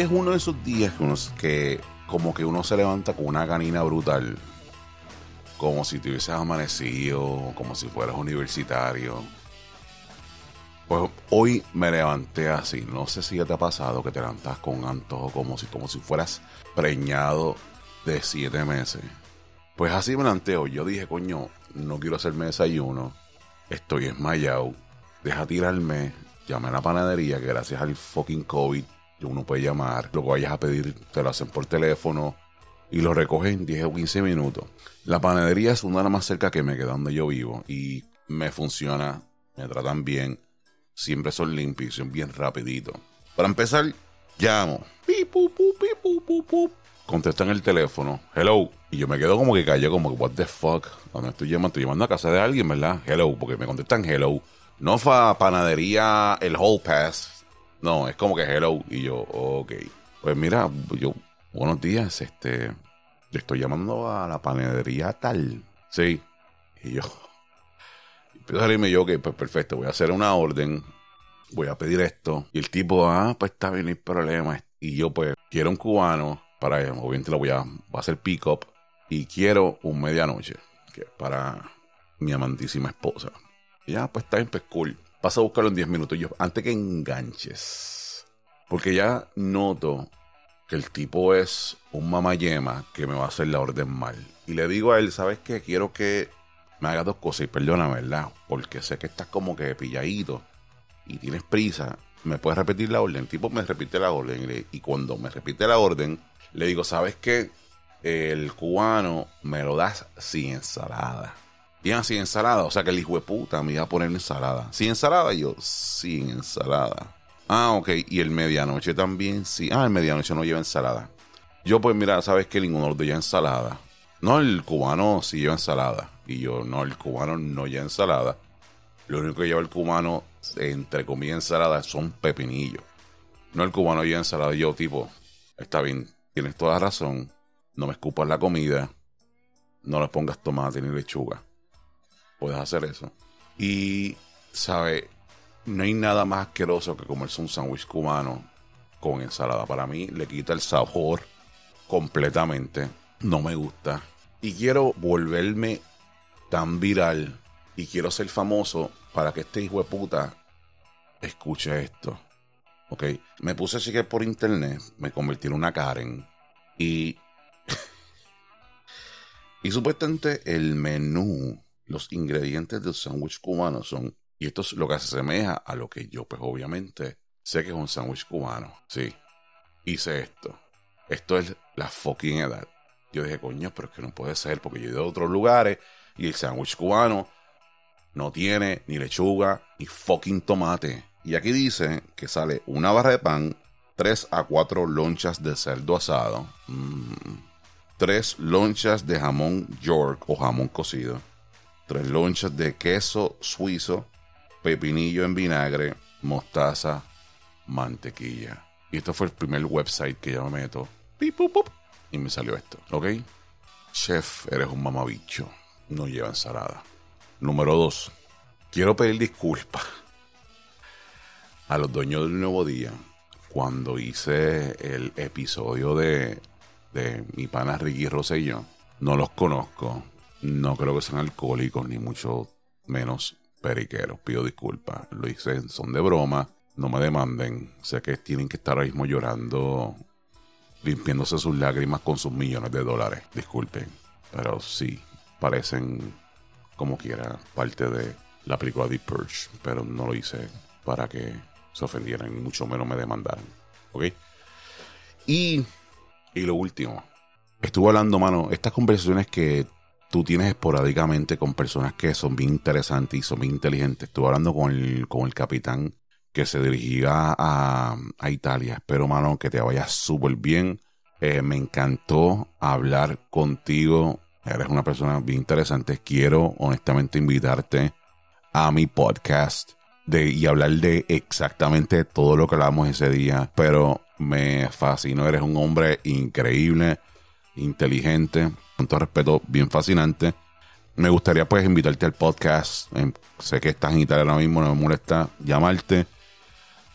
Es uno de esos días que, uno- que como que uno se levanta con una canina brutal. Como si te hubieses amanecido, como si fueras universitario. Pues hoy me levanté así. No sé si ya te ha pasado que te levantas con antojo como si, como si fueras preñado de siete meses. Pues así me levanté hoy. Yo dije, coño, no quiero hacerme desayuno. Estoy esmayado. Deja tirarme. Llamé a la panadería que gracias al fucking COVID uno puede llamar. Lo que vayas a pedir te lo hacen por teléfono y lo recogen en 10 o 15 minutos. La panadería es una de las más cerca que me queda donde yo vivo y me funciona, me tratan bien, siempre son limpios, son bien rapidito. Para empezar, llamo. Contestan el teléfono. Hello. Y yo me quedo como que callé, como que, what the fuck. Donde estoy llamando, estoy llamando a casa de alguien, ¿verdad? Hello, porque me contestan hello. No fa panadería el whole pass. No, es como que hello. Y yo, ok. Pues mira, yo, buenos días, este. Yo estoy llamando a la panadería tal. Sí. Y yo. Empiezo a salirme yo, que pues perfecto, voy a hacer una orden. Voy a pedir esto. Y el tipo, ah, pues está bien, no problema. Y yo, pues, quiero un cubano. Para, obviamente lo voy a, a hacer pick up. Y quiero un medianoche. Que es para mi amantísima esposa. Y ya, pues está bien, pues. Pasa a buscarlo en 10 minutos. Yo, antes que enganches. Porque ya noto que el tipo es un mamayema que me va a hacer la orden mal. Y le digo a él, ¿sabes qué? Quiero que me hagas dos cosas. Y perdóname, ¿verdad? Porque sé que estás como que pilladito y tienes prisa. ¿Me puedes repetir la orden? El tipo me repite la orden. Y, y cuando me repite la orden, le digo, ¿sabes qué? El cubano me lo das sin ensalada. Y así ensalada. O sea que el hijo de puta me iba a poner ensalada. ¿Sin ensalada? Yo, sin ensalada. Ah, ok. Y el medianoche también, sí. Ah, el medianoche no lleva ensalada. Yo, pues mira, sabes que ninguno de los dos lleva ensalada. No, el cubano sí lleva ensalada. Y yo, no, el cubano no lleva ensalada. Lo único que lleva el cubano, entre comillas, ensalada, son pepinillos. No el cubano lleva ensalada. Y yo, tipo, está bien, tienes toda razón. No me escupas la comida. No le pongas tomate ni lechuga. Puedes hacer eso. Y, ¿sabes? No hay nada más asqueroso que comerse un sándwich cubano con ensalada. Para mí le quita el sabor completamente. No me gusta. Y quiero volverme tan viral y quiero ser famoso para que este hijo de puta escuche esto. Ok, me puse a chequear por internet, me convertí en una Karen y. y supuestamente el menú, los ingredientes del sándwich cubano son. Y esto es lo que se asemeja a lo que yo, pues obviamente, sé que es un sándwich cubano. Sí, hice esto. Esto es la fucking edad. Yo dije, coño, pero es que no puede ser porque yo he ido a otros lugares y el sándwich cubano no tiene ni lechuga ni fucking tomate. Y aquí dice que sale una barra de pan, 3 a 4 lonchas de cerdo asado, 3 lonchas de jamón York o jamón cocido, 3 lonchas de queso suizo, pepinillo en vinagre, mostaza, mantequilla. Y esto fue el primer website que yo me meto. Y me salió esto, ¿ok? Chef, eres un mamabicho. No lleva ensalada. Número 2. Quiero pedir disculpas a los dueños del Nuevo Día cuando hice el episodio de, de mi pana Ricky Rosselló. No los conozco. No creo que sean alcohólicos, ni mucho menos periqueros. Pido disculpas. Lo hice son de broma. No me demanden. Sé que tienen que estar ahora mismo llorando, limpiándose sus lágrimas con sus millones de dólares. Disculpen. Pero sí, parecen como quiera parte de la película Deep Purge. Pero no lo hice para que se ofendieran, ni mucho menos me demandaran. ¿Ok? Y, y lo último. Estuve hablando, mano, estas conversaciones que tú tienes esporádicamente con personas que son bien interesantes y son bien inteligentes. Estuve hablando con el, con el capitán que se dirigía a, a Italia. Espero, mano, que te vaya súper bien. Eh, me encantó hablar contigo. Eres una persona bien interesante. Quiero, honestamente, invitarte a mi podcast de, y hablar de exactamente todo lo que hablamos ese día. Pero me fascinó. Eres un hombre increíble, inteligente, con todo respeto, bien fascinante. Me gustaría pues invitarte al podcast. Eh, sé que estás en Italia ahora mismo, no me molesta llamarte.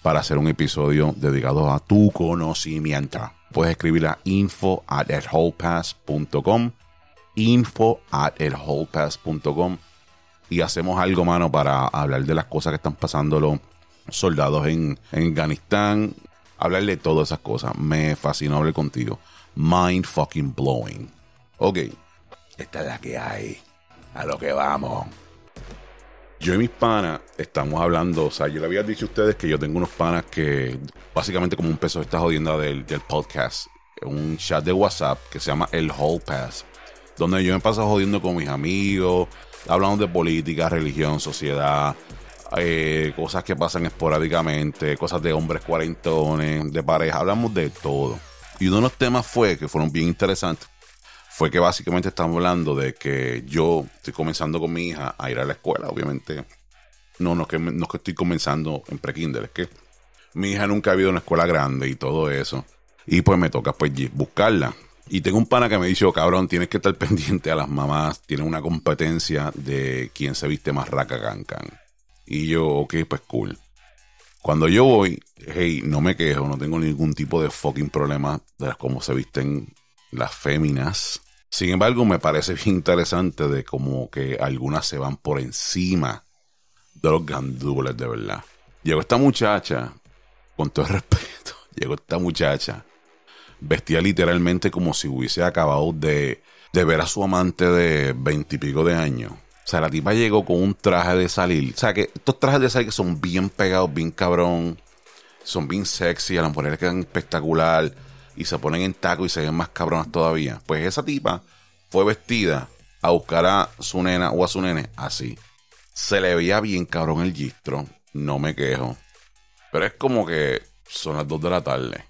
para hacer un episodio dedicado a tu conocimiento. Puedes escribir a info at info at y hacemos algo, mano, para hablar de las cosas que están pasando los soldados en, en Afganistán, hablar de todas esas cosas. Me fascinó hablar contigo. Mind fucking blowing. Ok, esta es la que hay. A lo que vamos. Yo y mis panas estamos hablando, o sea, yo le había dicho a ustedes que yo tengo unos panas que básicamente como un peso está jodiendo del, del podcast, un chat de WhatsApp que se llama El Hall Pass, donde yo me paso jodiendo con mis amigos, hablamos de política, religión, sociedad, eh, cosas que pasan esporádicamente, cosas de hombres cuarentones, de pareja, hablamos de todo. Y uno de los temas fue, que fueron bien interesantes, fue que básicamente estamos hablando de que yo estoy comenzando con mi hija a ir a la escuela, obviamente. No, no es que, no que estoy comenzando en pre-kinder, es que mi hija nunca ha habido una escuela grande y todo eso. Y pues me toca pues buscarla. Y tengo un pana que me dijo, cabrón, tienes que estar pendiente a las mamás. Tienen una competencia de quién se viste más raca cancan. Y yo, ok, pues cool. Cuando yo voy, hey, no me quejo, no tengo ningún tipo de fucking problema de cómo se visten las féminas. Sin embargo, me parece bien interesante de cómo que algunas se van por encima de los gandules de verdad. Llegó esta muchacha, con todo respeto, llegó esta muchacha vestía literalmente como si hubiese acabado de, de ver a su amante de veintipico de años. O sea, la tipa llegó con un traje de salir. O sea, que estos trajes de salir que son bien pegados, bien cabrón. Son bien sexy, a las mujeres quedan espectacular. Y se ponen en taco y se ven más cabronas todavía. Pues esa tipa fue vestida a buscar a su nena o a su nene así. Se le veía bien cabrón el gistro. No me quejo. Pero es como que son las dos de la tarde.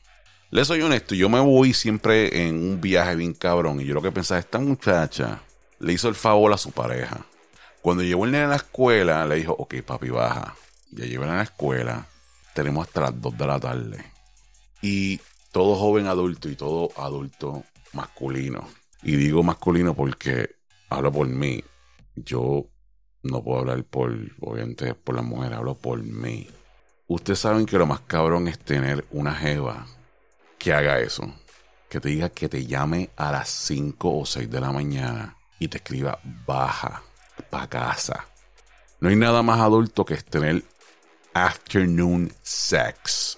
Le soy honesto, yo me voy siempre en un viaje bien cabrón. Y yo lo que pensaba, esta muchacha le hizo el favor a su pareja. Cuando llevó el nene a la escuela, le dijo, ok, papi, baja. Ya llevan a la escuela. Tenemos hasta las 2 de la tarde. Y todo joven adulto y todo adulto masculino. Y digo masculino porque hablo por mí. Yo no puedo hablar por, obviamente, por la mujer, hablo por mí. Ustedes saben que lo más cabrón es tener una jeva que haga eso. Que te diga que te llame a las 5 o 6 de la mañana y te escriba baja para casa. No hay nada más adulto que tener afternoon sex.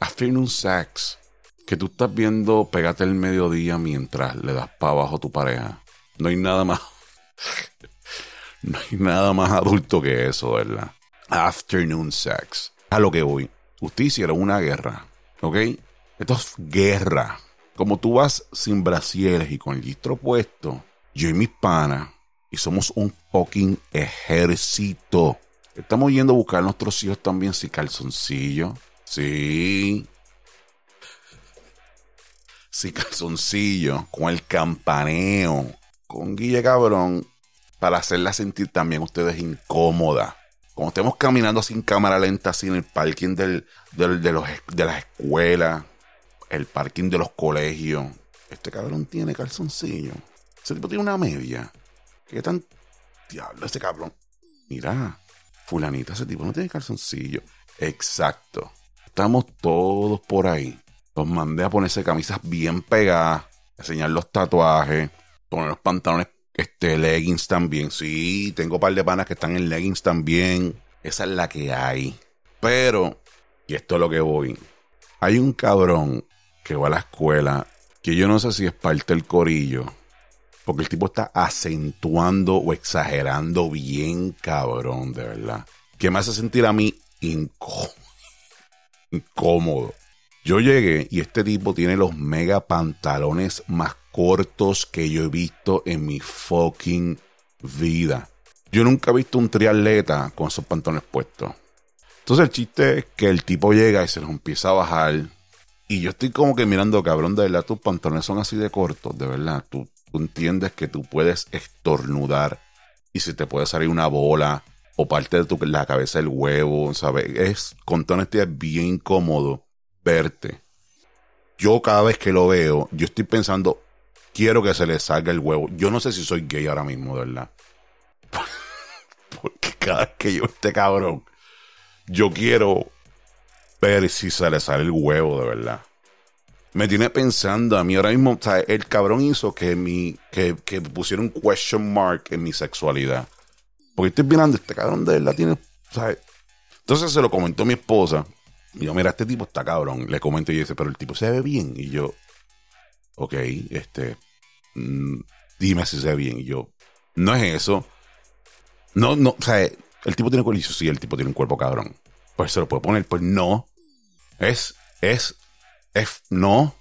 Afternoon sex. Que tú estás viendo pégate el mediodía mientras le das para abajo a tu pareja. No hay nada más. no hay nada más adulto que eso, ¿verdad? Afternoon sex. A lo que voy. Usted hiciera una guerra, ¿ok? Esto es guerra. Como tú vas sin brasieres y con el distro puesto, yo y mis panas, y somos un fucking ejército. Estamos yendo a buscar a nuestros hijos también sin calzoncillo. Sí. Sin calzoncillo. Con el campaneo. Con Guille Cabrón. Para hacerla sentir también ustedes incómoda. Cuando estemos caminando sin cámara lenta, así en el parking del, de, los, de las escuelas el parking de los colegios. Este cabrón tiene calzoncillo. Ese tipo tiene una media. ¿Qué tan diablo ese cabrón? Mira, fulanita, ese tipo no tiene calzoncillo. Exacto. Estamos todos por ahí. Los mandé a ponerse camisas bien pegadas, enseñar los tatuajes, poner los pantalones, este, leggings también. Sí, tengo un par de panas que están en leggings también. Esa es la que hay. Pero, y esto es lo que voy. Hay un cabrón que va a la escuela, que yo no sé si es parte del corillo, porque el tipo está acentuando o exagerando bien cabrón, de verdad. Que me hace sentir a mí incómodo. Yo llegué y este tipo tiene los mega pantalones más cortos que yo he visto en mi fucking vida. Yo nunca he visto un triatleta con esos pantalones puestos. Entonces el chiste es que el tipo llega y se los empieza a bajar y yo estoy como que mirando, cabrón, de verdad, tus pantalones son así de cortos, de verdad. Tú, entiendes que tú puedes estornudar y si te puede salir una bola o parte de tu, la cabeza del huevo, ¿sabes? Es, con toda honestidad, bien incómodo verte. Yo cada vez que lo veo, yo estoy pensando, quiero que se le salga el huevo. Yo no sé si soy gay ahora mismo, de verdad. Porque cada vez que yo este cabrón, yo quiero Pero si se le sale el huevo, de verdad. Me tiene pensando a mí ahora mismo, o el cabrón hizo que mi, que, que pusiera un question mark en mi sexualidad. Porque estoy mirando, este cabrón de verdad tiene, ¿sabes? Entonces se lo comentó mi esposa. Y yo, mira, este tipo está cabrón. Le comento y dice, pero el tipo se ve bien. Y yo, ok, este, mm, dime si se ve bien. Y yo, no es eso. No, no, o el tipo tiene cuerpo. sí, el tipo tiene un cuerpo cabrón. Pues se lo puede poner, pues no. Es, es, es, no.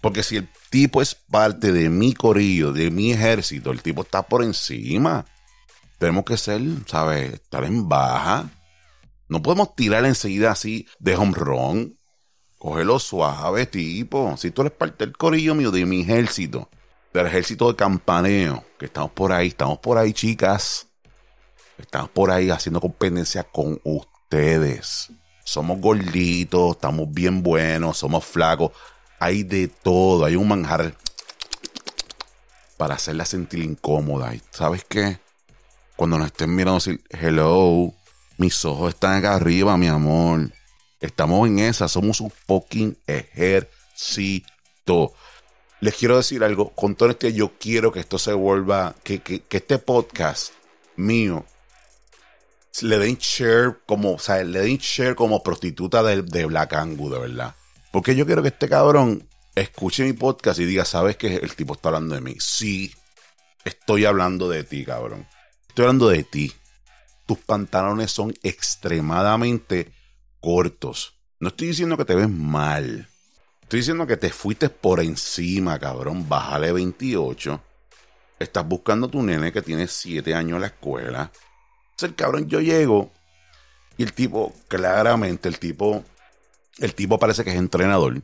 Porque si el tipo es parte de mi corillo, de mi ejército, el tipo está por encima. Tenemos que ser, ¿sabes? Estar en baja. No podemos tirar enseguida así de home run. Cógelo suave, tipo. Si tú eres parte del corillo mío, de mi ejército, del ejército de campaneo, que estamos por ahí, estamos por ahí, chicas. Estamos por ahí haciendo competencia con ustedes. Somos gorditos, estamos bien buenos, somos flacos. Hay de todo, hay un manjar para hacerla sentir incómoda. ¿Y sabes qué? Cuando nos estén mirando, decir, hello, mis ojos están acá arriba, mi amor. Estamos en esa, somos un fucking ejército. Les quiero decir algo, con todo este yo quiero que esto se vuelva, que, que, que este podcast mío le den share como, o sea, le den share como prostituta de, de Black Angus, de verdad. Porque yo quiero que este cabrón escuche mi podcast y diga, ¿sabes que el tipo está hablando de mí? Sí, estoy hablando de ti, cabrón. Estoy hablando de ti. Tus pantalones son extremadamente cortos. No estoy diciendo que te ves mal. Estoy diciendo que te fuiste por encima, cabrón. Bájale 28. Estás buscando a tu nene que tiene 7 años en la escuela. El cabrón, yo llego y el tipo, claramente, el tipo, el tipo parece que es entrenador.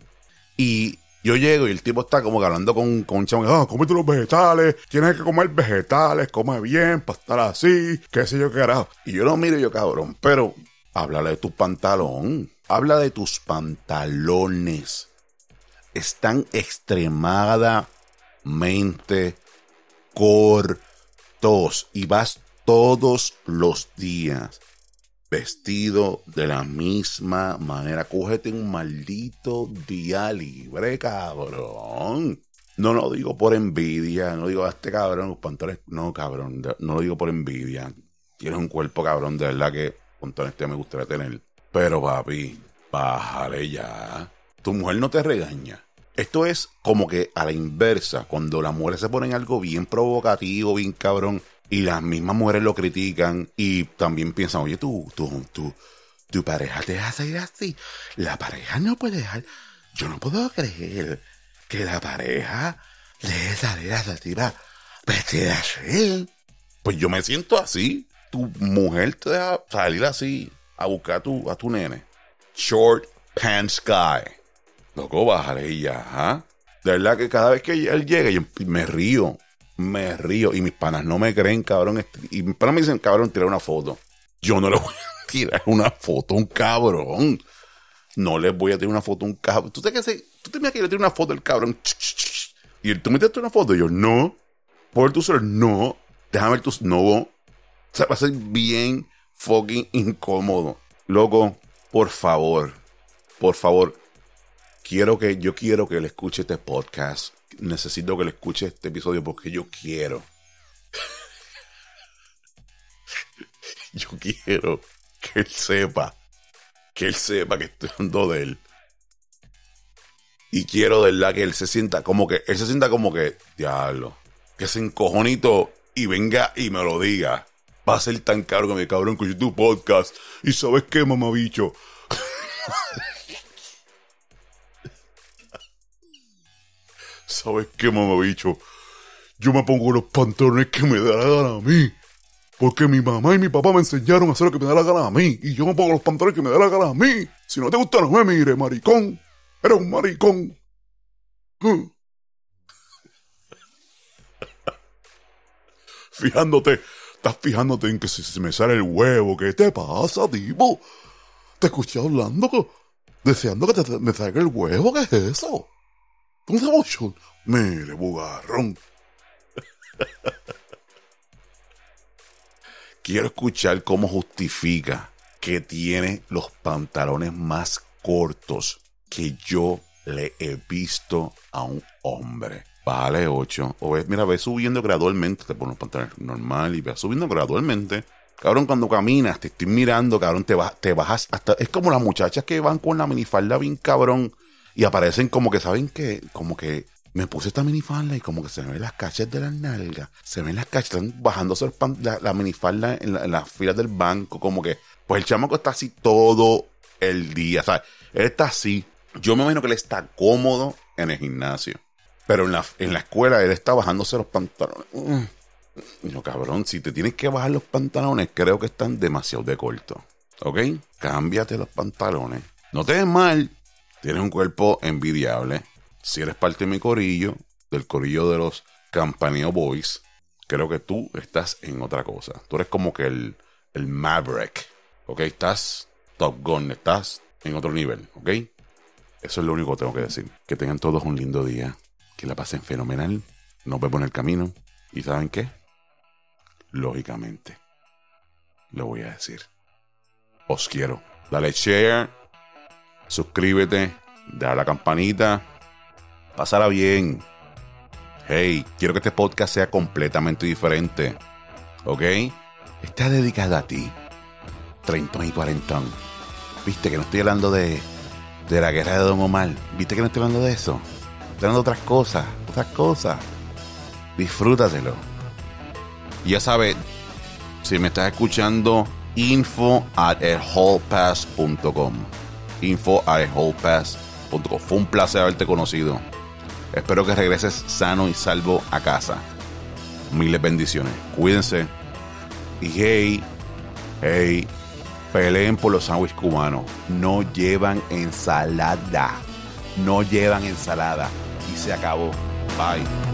Y yo llego y el tipo está como hablando con, con un chamo, ah, cómete los vegetales, tienes que comer vegetales, come bien, para estar así, qué sé yo qué carajo. Y yo lo miro y yo, cabrón, pero háblale de tu pantalón, habla de tus pantalones. Están extremadamente cortos y vas todos los días vestido de la misma manera. Cógete un maldito día libre, cabrón. No lo digo por envidia, no digo a este cabrón, los pantalones. No, cabrón, no lo digo por envidia. Tienes un cuerpo, cabrón, de verdad que con todo este me gustaría tener. Pero, papi, bájale ya. Tu mujer no te regaña. Esto es como que a la inversa, cuando las mujeres se ponen algo bien provocativo, bien cabrón, y las mismas mujeres lo critican y también piensan, oye, tú, tú, tú, tu pareja te deja salir así. La pareja no puede dejar. Yo no puedo creer que la pareja le salir a la tira vestida así. Pues yo me siento así. Tu mujer te deja salir así a buscar a tu, a tu nene. Short pants guy. Loco, bajaré ya, ¿ah? De verdad que cada vez que él llega, yo me río me río. Y mis panas no me creen, cabrón. Y mis panas me dicen, cabrón, tira una foto. Yo no le voy a tirar una foto a un cabrón. No le voy a tirar una foto a un cabrón. ¿Tú te, que ¿Tú te que le tirar una foto al cabrón? Y tú me tiraste una foto. Y yo, no. Por tu ser, no. Déjame ver tus. No. O sea, va a ser bien fucking incómodo. Loco, por favor. Por favor. Quiero que, yo quiero que él escuche este podcast necesito que le escuche este episodio porque yo quiero. yo quiero que él sepa. Que él sepa que estoy hablando de él. Y quiero de verdad que él se sienta como que, él se sienta como que, diablo, que se encojonito y venga y me lo diga. Va a ser tan caro que mi cabrón escuche tu podcast. Y sabes qué, mamabicho. ¿Sabes qué, mamabicho? Yo me pongo los pantalones que me da la gana a mí. Porque mi mamá y mi papá me enseñaron a hacer lo que me da la gana a mí. Y yo me pongo los pantalones que me da la gana a mí. Si no te gusta, no me mire, maricón. Eres un maricón. Fijándote, estás fijándote en que si se me sale el huevo, ¿qué te pasa, tipo? Te escuché hablando, deseando que te, me salga el huevo, ¿qué es eso? Mucho? Mire, bugarrón. Quiero escuchar cómo justifica que tiene los pantalones más cortos que yo le he visto a un hombre. Vale 8. O ves, mira, ve subiendo gradualmente. Te pones los pantalones normal y ve subiendo gradualmente. Cabrón, cuando caminas, te estoy mirando, cabrón, te, te bajas hasta. Es como las muchachas que van con la minifalda bien cabrón y aparecen como que, ¿saben qué? Como que me puse esta minifalda y como que se ven las cachas de las nalgas. Se ven las cachas, están bajándose la, minifalda en, las filas del banco. Como que, pues el chamaco está así todo el día, ¿sabes? Él está así. Yo me imagino que él está cómodo en el gimnasio. Pero en la, en la escuela él está bajándose los pantalones. Mm. No, cabrón, si te tienes que bajar los pantalones, creo que están demasiado de corto. ¿Ok? Cámbiate los pantalones. No te ves mal. Tienes un cuerpo envidiable. Si eres parte de mi corillo, del corillo de los Campaneo Boys, creo que tú estás en otra cosa. Tú eres como que el, el Maverick. ¿Ok? Estás Top Gun, estás en otro nivel. ¿Ok? Eso es lo único que tengo que decir. Que tengan todos un lindo día. Que la pasen fenomenal. Nos vemos en el camino. ¿Y saben qué? lógicamente. Lo voy a decir. Os quiero. Dale share, suscríbete, da la campanita, pásala bien. Hey, quiero que este podcast sea completamente diferente. ¿Ok? Está dedicado a ti. Treintón y cuarentón. Viste que no estoy hablando de, de la guerra de Don Omar. Viste que no estoy hablando de eso. Estoy hablando de otras cosas. Otras cosas. Disfrútatelo ya sabes, si me estás escuchando, info at com Info Fue un placer haberte conocido. Espero que regreses sano y salvo a casa. Miles bendiciones. Cuídense. Y hey, hey, peleen por los sándwiches cubanos. No llevan ensalada. No llevan ensalada. Y se acabó. Bye.